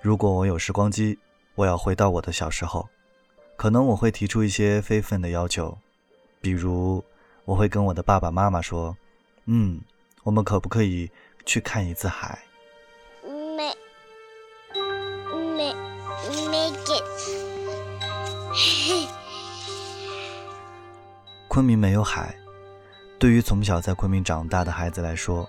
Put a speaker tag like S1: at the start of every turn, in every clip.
S1: 如果我有时光机，我要回到我的小时候，可能我会提出一些非分的要求，比如我会跟我的爸爸妈妈说：“嗯，我们可不可以去看一次海？”
S2: 没没没给。
S1: 昆明没有海，对于从小在昆明长大的孩子来说。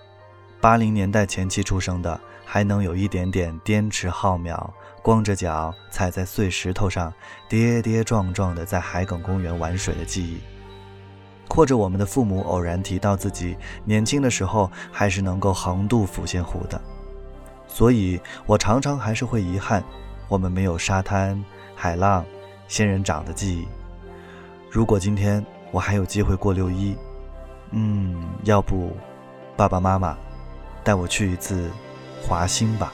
S1: 八零年代前期出生的，还能有一点点滇池浩渺，光着脚踩在碎石头上，跌跌撞撞的在海埂公园玩水的记忆，或者我们的父母偶然提到自己年轻的时候还是能够横渡抚仙湖的，所以我常常还是会遗憾，我们没有沙滩、海浪、仙人掌的记忆。如果今天我还有机会过六一，嗯，要不，爸爸妈妈。带我去一次华兴吧。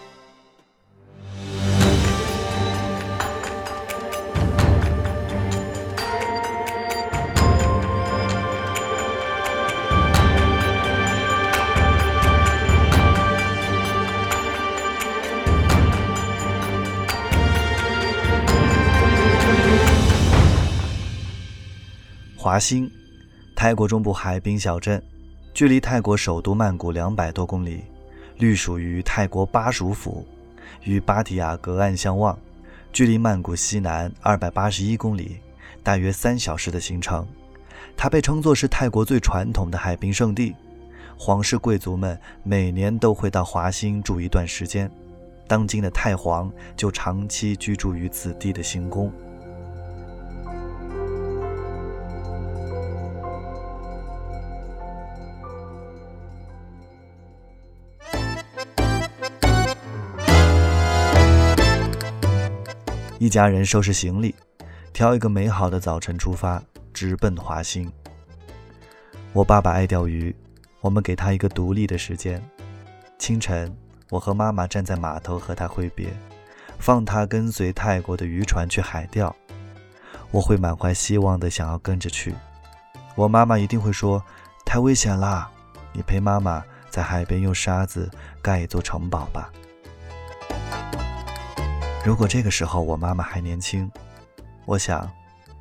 S1: 华兴，泰国中部海滨小镇。距离泰国首都曼谷两百多公里，隶属于泰国巴蜀府，与芭提雅隔岸相望，距离曼谷西南二百八十一公里，大约三小时的行程。它被称作是泰国最传统的海滨圣地，皇室贵族们每年都会到华兴住一段时间，当今的太皇就长期居住于此地的行宫。一家人收拾行李，挑一个美好的早晨出发，直奔华兴。我爸爸爱钓鱼，我们给他一个独立的时间。清晨，我和妈妈站在码头和他挥别，放他跟随泰国的渔船去海钓。我会满怀希望的想要跟着去，我妈妈一定会说：“太危险啦，你陪妈妈在海边用沙子盖一座城堡吧。”如果这个时候我妈妈还年轻，我想，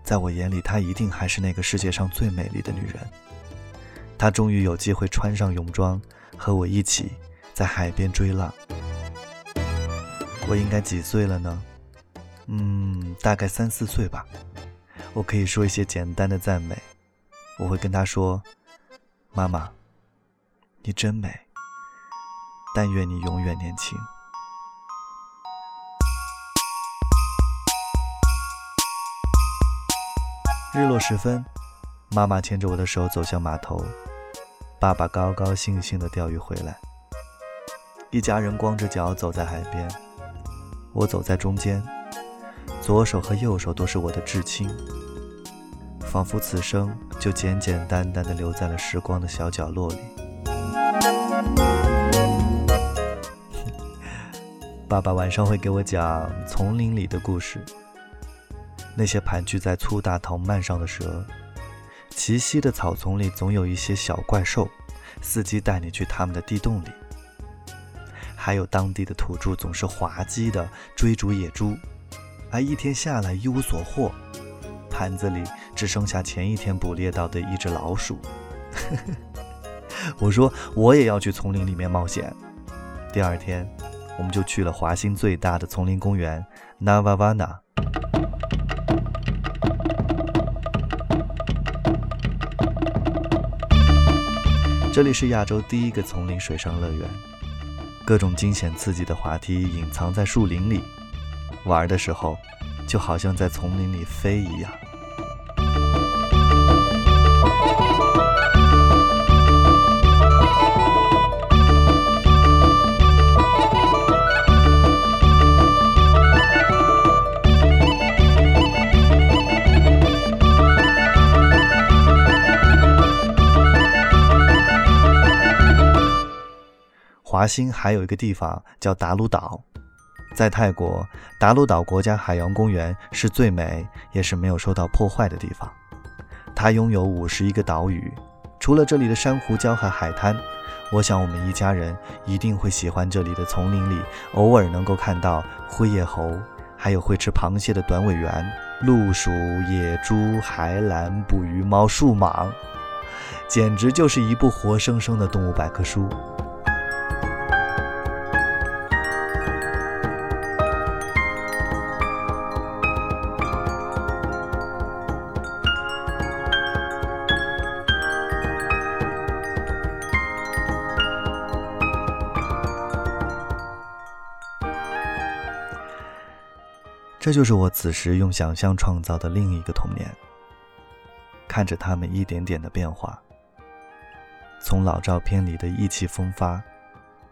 S1: 在我眼里她一定还是那个世界上最美丽的女人。她终于有机会穿上泳装，和我一起在海边追浪。我应该几岁了呢？嗯，大概三四岁吧。我可以说一些简单的赞美。我会跟她说：“妈妈，你真美。但愿你永远年轻。”日落时分，妈妈牵着我的手走向码头，爸爸高高兴兴地钓鱼回来。一家人光着脚走在海边，我走在中间，左手和右手都是我的至亲，仿佛此生就简简单单地留在了时光的小角落里。爸爸晚上会给我讲丛林里的故事。那些盘踞在粗大藤蔓上的蛇，栖息的草丛里总有一些小怪兽，伺机带你去他们的地洞里。还有当地的土著总是滑稽的追逐野猪，而一天下来一无所获，盘子里只剩下前一天捕猎到的一只老鼠。我说我也要去丛林里面冒险。第二天，我们就去了华兴最大的丛林公园 Navavana。这里是亚洲第一个丛林水上乐园，各种惊险刺激的滑梯隐藏在树林里，玩的时候就好像在丛林里飞一样。华兴还有一个地方叫达鲁岛，在泰国，达鲁岛国家海洋公园是最美也是没有受到破坏的地方。它拥有五十一个岛屿，除了这里的珊瑚礁和海滩，我想我们一家人一定会喜欢这里的丛林里偶尔能够看到灰叶猴，还有会吃螃蟹的短尾猿、鹿鼠、野猪、海蓝、捕鱼猫、树蟒，简直就是一部活生生的动物百科书。这就是我此时用想象创造的另一个童年。看着他们一点点的变化，从老照片里的意气风发，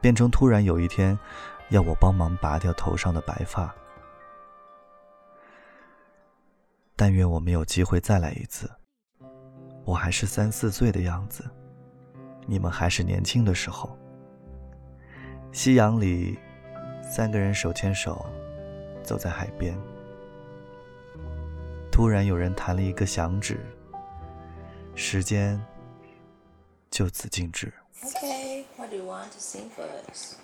S1: 变成突然有一天要我帮忙拔掉头上的白发。但愿我们有机会再来一次。我还是三四岁的样子，你们还是年轻的时候。夕阳里，三个人手牵手。走在海边，突然有人弹了一个响指，时间就此静止。
S3: Okay, what do you want to sing for us?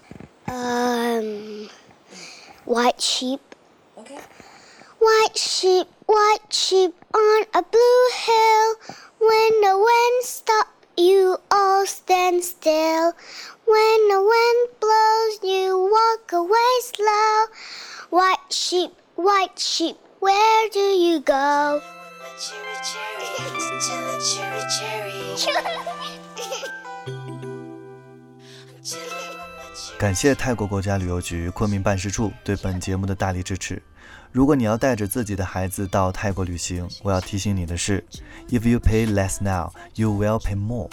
S2: Um, white sheep.
S3: Okay.
S2: White sheep, white sheep on a blue hill. When the wind stops, you all stand still. When the wind blows, you walk away slow. White sheep, white sheep, where do you go? Cherry, cherry, cherry, cherry.
S1: 感谢泰国国家旅游局昆明办事处对本节目的大力支持。如果你要带着自己的孩子到泰国旅行，我要提醒你的是：If you pay less now, you will pay more。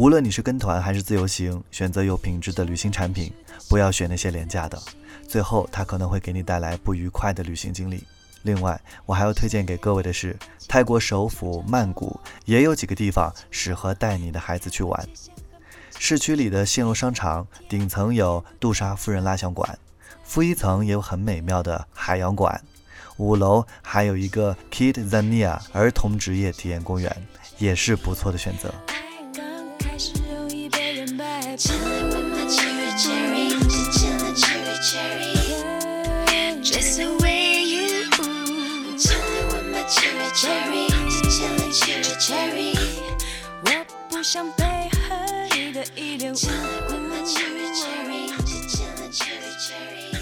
S1: 无论你是跟团还是自由行，选择有品质的旅行产品，不要选那些廉价的。最后，它可能会给你带来不愉快的旅行经历。另外，我还要推荐给各位的是，泰国首府曼谷也有几个地方适合带你的孩子去玩。市区里的线路商场顶层有杜莎夫人蜡像馆，负一层也有很美妙的海洋馆，五楼还有一个 Kid Zania 儿童职业体验公园，也是不错的选择。
S3: chillin' with my cherry cherry, just chillin' cherry cherry. Just the way you, cherry, cherry, chillin' with my cherry cherry, just chillin' cherry cherry. 我不想被恨的一点。Chillin' with my cherry cherry, just chillin' cherry cherry.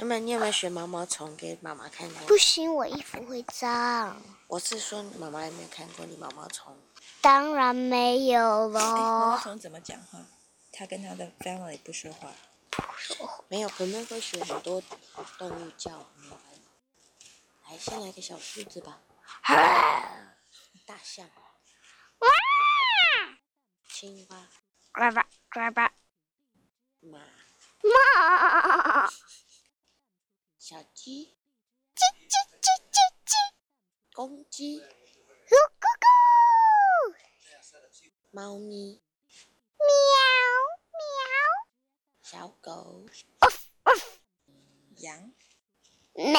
S3: 你有没有学毛毛虫给妈妈看过？
S2: 不行，我衣服会脏。
S3: 我是说，妈妈有没有看过你毛毛虫？
S2: 当然没有了。
S4: 毛毛虫怎么讲话？他跟他的 family 不说话。
S3: 没有，可能会学很多动物叫。来，先来个小狮子吧。大象。哇青蛙。
S2: 呱呱呱呱。
S3: 马。
S2: 马。
S3: 小鸡。
S2: 叽叽叽叽叽。
S3: 公鸡。
S2: 咕咕咕。
S3: 猫咪。小狗，
S4: 羊，
S2: 咩。